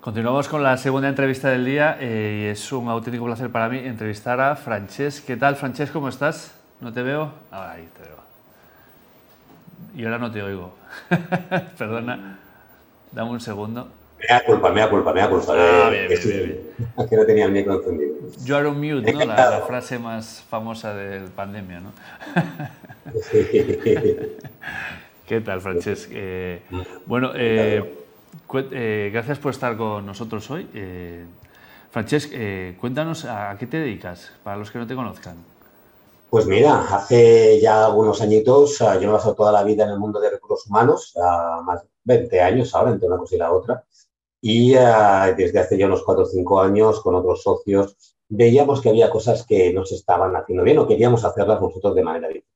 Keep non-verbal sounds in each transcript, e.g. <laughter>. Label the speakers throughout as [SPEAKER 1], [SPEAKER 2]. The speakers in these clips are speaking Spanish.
[SPEAKER 1] Continuamos con la segunda entrevista del día eh, y es un auténtico placer para mí entrevistar a Francesc. ¿Qué tal, Francesc? ¿Cómo estás? ¿No te veo? Ah, ahí te veo. Y ahora no te oigo. <laughs> Perdona. Dame un segundo.
[SPEAKER 2] Me da culpa, me da culpa, me da culpa.
[SPEAKER 1] Ah, bien, bien, bien, <laughs>
[SPEAKER 2] Es que no tenía el micro encendido.
[SPEAKER 1] You are on mute, ¿no? La, la, frase más famosa de pandemia, ¿no? <laughs> ¿Qué tal, Francesc? Eh, bueno, eh, eh, gracias por estar con nosotros hoy. Eh, Francesc, eh, cuéntanos a, qué te dedicas, para los que no te conozcan.
[SPEAKER 2] Pues mira, hace ya algunos añitos, yo me he pasado toda la vida en el mundo de recursos humanos, más de 20 años ahora, entre una cosa y la otra, y desde hace ya unos 4 o 5 años, con otros socios, veíamos que había cosas que no se estaban haciendo bien o queríamos hacerlas nosotros de manera diferente.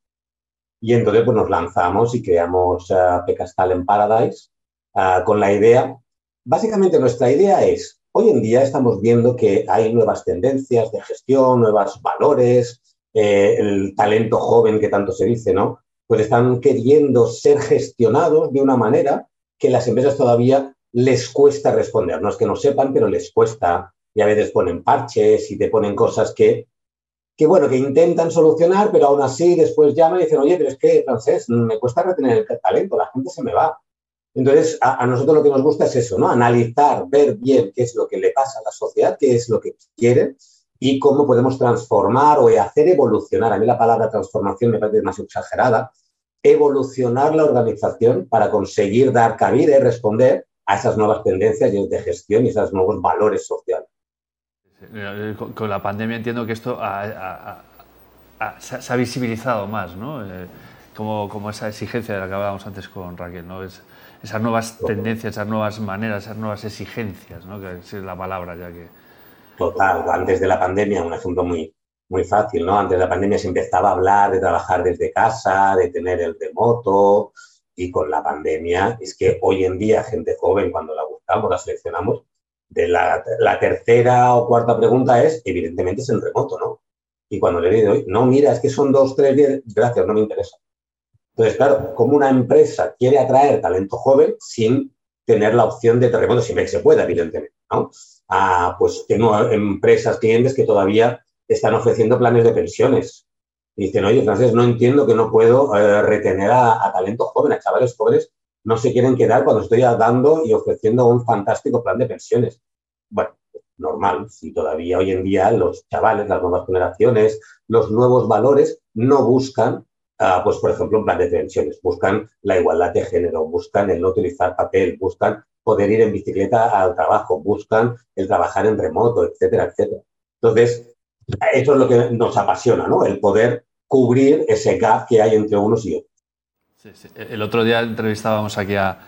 [SPEAKER 2] Y entonces pues, nos lanzamos y creamos Pecastal en Paradise, uh, con la idea, básicamente nuestra idea es, hoy en día estamos viendo que hay nuevas tendencias de gestión, nuevos valores, eh, el talento joven que tanto se dice, ¿no? Pues están queriendo ser gestionados de una manera que las empresas todavía les cuesta responder. No es que no sepan, pero les cuesta. Y a veces ponen parches y te ponen cosas que, que bueno, que intentan solucionar, pero aún así después llaman y dicen, oye, pero es que, francés, me cuesta retener el talento, la gente se me va. Entonces, a, nosotros lo que nos gusta es eso, ¿no? Analizar, ver bien qué es lo que le pasa a la sociedad, qué es lo que quiere y cómo podemos transformar o hacer evolucionar. A mí la palabra transformación me parece más exagerada. Evolucionar la organización para conseguir dar cabida y responder a esas nuevas tendencias de gestión y esos nuevos valores sociales.
[SPEAKER 1] Con la pandemia entiendo que esto se ha visibilizado más, ¿no? Como, como, esa exigencia de la que hablábamos antes con Raquel, ¿no? Es, esas nuevas tendencias, esas nuevas maneras, esas nuevas exigencias, ¿no? que es la palabra ya que...
[SPEAKER 2] Total, antes de la pandemia, un ejemplo muy, muy fácil, ¿no? Antes de la pandemia se empezaba a hablar de trabajar desde casa, de tener el remoto, y con la pandemia es que hoy en día gente joven, cuando la buscamos, la seleccionamos, de la, la tercera o cuarta pregunta es, evidentemente es en remoto, ¿no? Y cuando le digo, no, mira, es que son dos, tres, diez, gracias, no me interesa. Entonces, claro, como una empresa quiere atraer talento joven sin tener la opción de terremoto, siempre que se pueda, evidentemente, ¿no? Ah, pues tengo empresas, clientes que todavía están ofreciendo planes de pensiones. Y dicen, oye, Francés, no entiendo que no puedo eh, retener a, a, talento joven, a chavales jóvenes, no se quieren quedar cuando estoy dando y ofreciendo un fantástico plan de pensiones. Bueno, normal, si todavía hoy en día los chavales, las nuevas generaciones, los nuevos valores no buscan Uh, pues por ejemplo, un plan de pensiones, buscan la igualdad de género, buscan el no utilizar papel, buscan poder ir en bicicleta al trabajo, buscan el trabajar en remoto, etcétera, etcétera. Entonces, eso es lo que nos apasiona, ¿no? El poder cubrir ese gap que hay entre unos y otros.
[SPEAKER 1] Sí. El otro día entrevistábamos aquí a,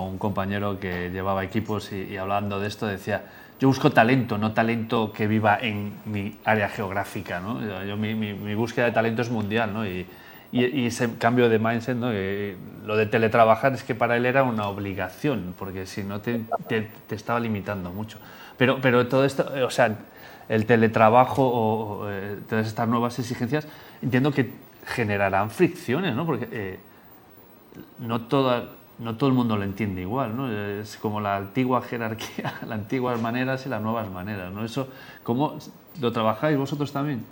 [SPEAKER 1] un compañero que llevaba equipos y, hablando de esto decía, yo busco talento, no talento que viva en mi área geográfica, ¿no? Yo, mi, búsqueda de talento es mundial, ¿no? Y, y, ese cambio de mindset, ¿no? que lo de teletrabajar es que para él era una obligación, porque si no te, te, te, estaba limitando mucho. Pero, pero todo esto, o sea, el teletrabajo o eh, todas estas nuevas exigencias, entiendo que generarán fricciones, ¿no? porque eh, no, toda, no todo el mundo lo entiende igual, ¿no? es como la antigua jerarquía, <laughs> las antiguas maneras y las nuevas maneras. ¿no? Eso, ¿Cómo lo trabajáis vosotros también?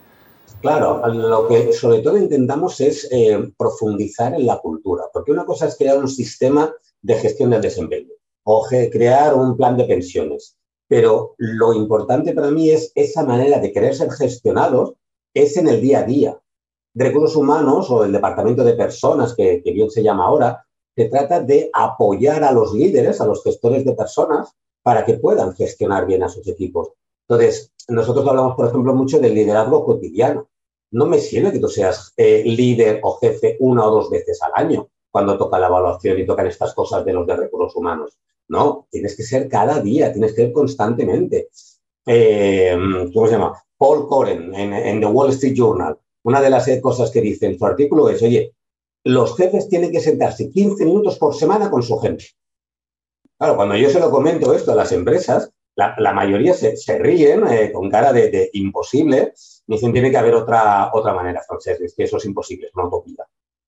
[SPEAKER 2] Claro, lo que sobre todo intentamos es eh, profundizar en la cultura, porque una cosa es crear un sistema de gestión del desempeño o crear un plan de pensiones, pero lo importante para mí es esa manera de querer ser gestionados es en el día a día. Recursos humanos o el departamento de personas, que, que bien se llama ahora, se trata de apoyar a los líderes, a los gestores de personas, para que puedan gestionar bien a sus equipos. Entonces, nosotros hablamos, por ejemplo, mucho del liderazgo cotidiano. No me sirve que tú seas eh, líder o jefe una o dos veces al año cuando toca la evaluación y tocan estas cosas de los de recursos humanos. No, tienes que ser cada día, tienes que ser constantemente. Eh, ¿Cómo se llama? Paul Coren en, en, The Wall Street Journal. Una de las cosas que dice en su artículo es, oye, los jefes tienen que sentarse 15 minutos por semana con su gente. Claro, cuando yo se lo comento esto a las empresas, la, mayoría se, ríen eh, con cara de, imposible. Me dicen, tiene que haber otra, otra manera, Francés, es que eso es imposible, es una utopía.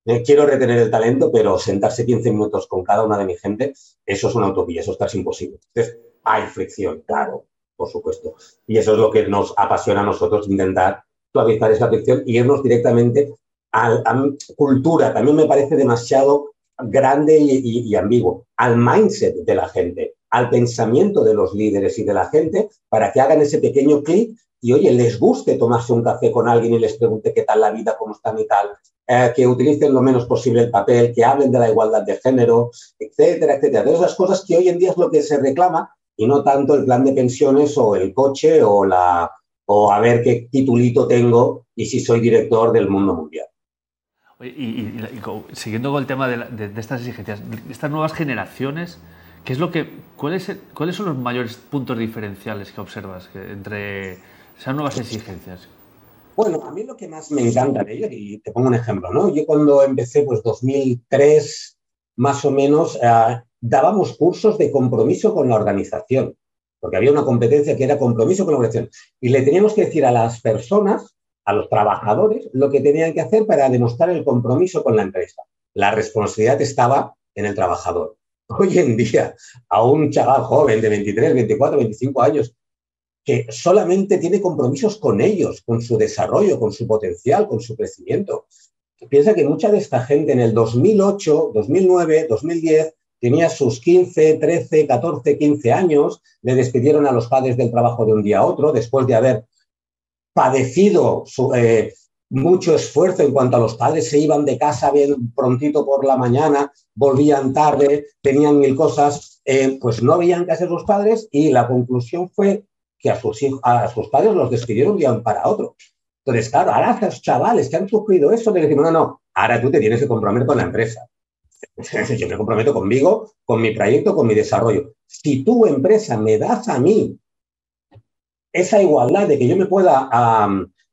[SPEAKER 2] Eh, quiero retener el talento, pero sentarse 15 minutos con cada una de mi gente, eso es una utopía, eso es imposible. Entonces, Hay fricción, claro, por supuesto. Y eso es lo que nos apasiona a nosotros, intentar suavizar esa fricción y irnos directamente a, a cultura. También me parece demasiado grande y, ambiguo, al mindset de la gente, al pensamiento de los líderes y de la gente, para que hagan ese pequeño clic y, oye, les guste tomarse un café con alguien y les pregunte qué tal la vida, cómo están y tal, eh, que utilicen lo menos posible el papel, que hablen de la igualdad de género, etcétera, etcétera. Todas esas cosas que hoy en día es lo que se reclama y no tanto el plan de pensiones o el coche o, la, o a ver qué titulito tengo y si soy director del mundo mundial.
[SPEAKER 1] Y, siguiendo con el tema de, de, de, estas exigencias, estas nuevas generaciones, ¿qué es lo que, cuál ¿cuáles son los mayores puntos diferenciales que observas entre esas nuevas exigencias?
[SPEAKER 2] Bueno, a mí lo que más me encanta de ello, y te pongo un ejemplo, ¿no? Yo cuando empecé, pues 2003, más o menos, eh, dábamos cursos de compromiso con la organización, porque había una competencia que era compromiso con la organización. Y le teníamos que decir a las personas a los trabajadores lo que tenían que hacer para demostrar el compromiso con la empresa. La responsabilidad estaba en el trabajador. Hoy en día, a un chaval joven de 23, 24, 25 años que solamente tiene compromisos con ellos, con su desarrollo, con su potencial, con su crecimiento. Piensa que mucha de esta gente en el 2008, 2009, 2010 tenía sus 15, 13, 14, 15 años, le despidieron a los padres del trabajo de un día a otro después de haber padecido su, eh, mucho esfuerzo en cuanto a los padres se iban de casa bien prontito por la mañana, volvían tarde, tenían mil cosas, eh, pues no veían qué hacer los padres y la conclusión fue que a sus, a sus padres los despidieron de un para otro. Entonces, claro, ahora estos chavales que han sufrido eso, le decimos, no, no, ahora tú te tienes que comprometer con la empresa. <laughs> Yo me comprometo conmigo, con mi proyecto, con mi desarrollo. Si tu empresa me das a mí esa igualdad de que yo me pueda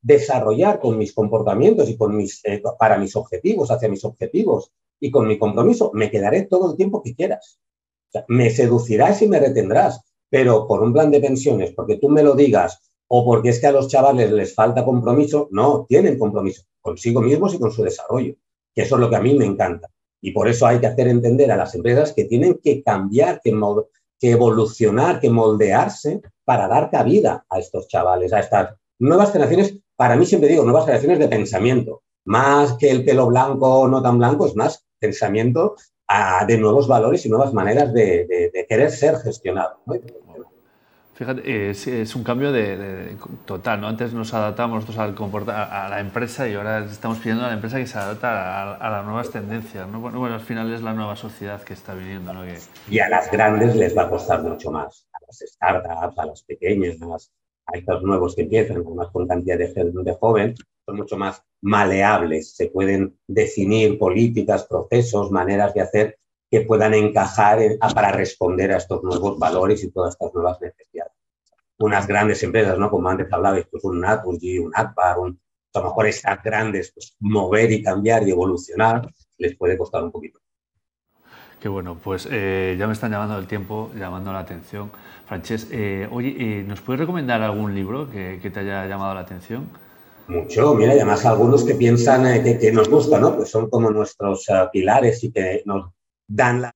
[SPEAKER 2] desarrollar con mis comportamientos y con mis, eh, para mis objetivos, hacia mis objetivos y con mi compromiso, me quedaré todo el tiempo que quieras. Me seducirás y me retendrás, pero por un plan de pensiones, porque tú me lo digas o porque es que a los chavales les falta compromiso, no, tienen compromiso consigo mismos y con su desarrollo, que eso es lo que a mí me encanta. Y por eso hay que hacer entender a las empresas que tienen que cambiar, que, que evolucionar, que moldearse para dar cabida a estos chavales, a estas nuevas generaciones. Para mí siempre digo nuevas generaciones de pensamiento, más que el pelo blanco o no tan blanco, es más pensamiento a, de nuevos valores y nuevas maneras de, de, de querer ser gestionado. ¿no?
[SPEAKER 1] Fíjate, es, es, un cambio de, de, total, ¿no? Antes nos adaptamos nosotros al comportar, a la empresa y ahora estamos pidiendo a la empresa que se adapte a, a las nuevas tendencias, ¿no? Bueno, bueno, al final es la nueva sociedad que está viniendo, ¿no? Que...
[SPEAKER 2] Y a las grandes les va a costar mucho más, a las startups, a las pequeñas, a estos nuevos que empiezan con con cantidad de, de joven, son mucho más maleables, se pueden definir políticas, procesos, maneras de hacer que puedan encajar en, para responder a estos nuevos valores y todas estas nuevas necesidades. Unas grandes empresas, ¿no? Como antes hablabais, pues un Naturgy, un Akbar, un, a lo mejor estas grandes, pues mover y cambiar y evolucionar les puede costar un poquito.
[SPEAKER 1] Qué bueno, pues eh, ya me están llamando el tiempo, llamando la atención. Frances, eh, oye, eh, ¿nos puedes recomendar algún libro que, te haya llamado la atención?
[SPEAKER 2] Mucho, mira, además algunos que piensan que, nos gustan, ¿no? Pues son como nuestros pilares y que nos dan la...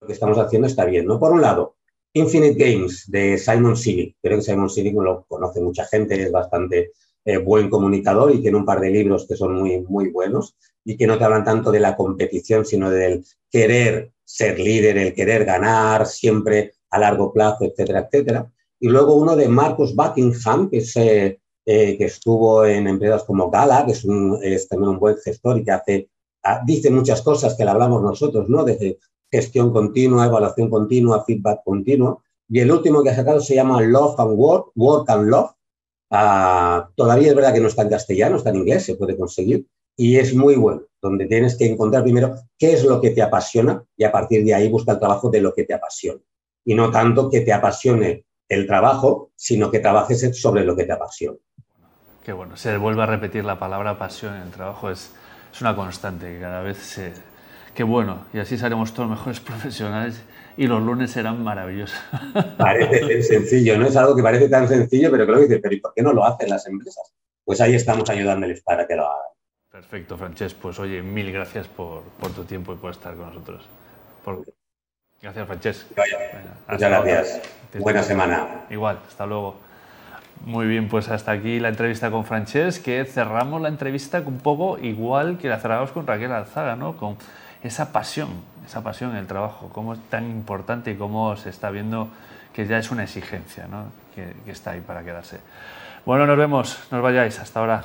[SPEAKER 2] Lo que estamos haciendo está bien, ¿no? Por un lado, Infinite Games de Simon Sinek. Creo que Simon Sinek lo conoce mucha gente, es bastante eh, buen comunicador y tiene un par de libros que son muy, muy buenos y que no te hablan tanto de la competición, sino del querer ser líder, el querer ganar siempre a largo plazo, etcétera, etcétera. Y luego uno de Marcus Buckingham, que, es, eh, eh, que estuvo en empresas como Gala, que es, un, es, también un buen gestor y que hace, ah, dice muchas cosas que le hablamos nosotros, ¿no? Desde gestión continua, evaluación continua, feedback continuo. Y el último que ha sacado se llama Love and Work, Work and Love. Uh, todavía es verdad que no está en castellano, está en inglés, se puede conseguir. Y es muy bueno, donde tienes que encontrar primero qué es lo que te apasiona y a partir de ahí busca el trabajo de lo que te apasiona. Y no tanto que te apasione el trabajo, sino que trabajes sobre lo que te apasiona.
[SPEAKER 1] Qué bueno, se vuelve a repetir la palabra pasión en el trabajo, es, es una constante que cada vez se... Qué bueno, y así seremos todos mejores <laughs> profesionales y los lunes serán maravillosos.
[SPEAKER 2] Parece sencillo, ¿no? Es algo que parece tan sencillo, pero creo que dices, pero ¿y por qué no lo hacen las empresas? Pues ahí estamos ayudándoles para que lo hagan.
[SPEAKER 1] Perfecto, Francesc. Pues oye, mil gracias por, por tu tiempo y por estar con nosotros. Por... Gracias, Francesc.
[SPEAKER 2] Muchas gracias. Buena semana.
[SPEAKER 1] Igual, hasta luego. Muy bien, pues hasta aquí la entrevista con Francesc, que cerramos la entrevista un poco igual que la cerramos con Raquel Alzaga, ¿no? Con esa pasión, esa pasión en el trabajo, cómo es tan importante y cómo se está viendo que ya es una exigencia, ¿no? que, que está ahí para quedarse. Bueno, nos vemos, no os vayáis, hasta ahora.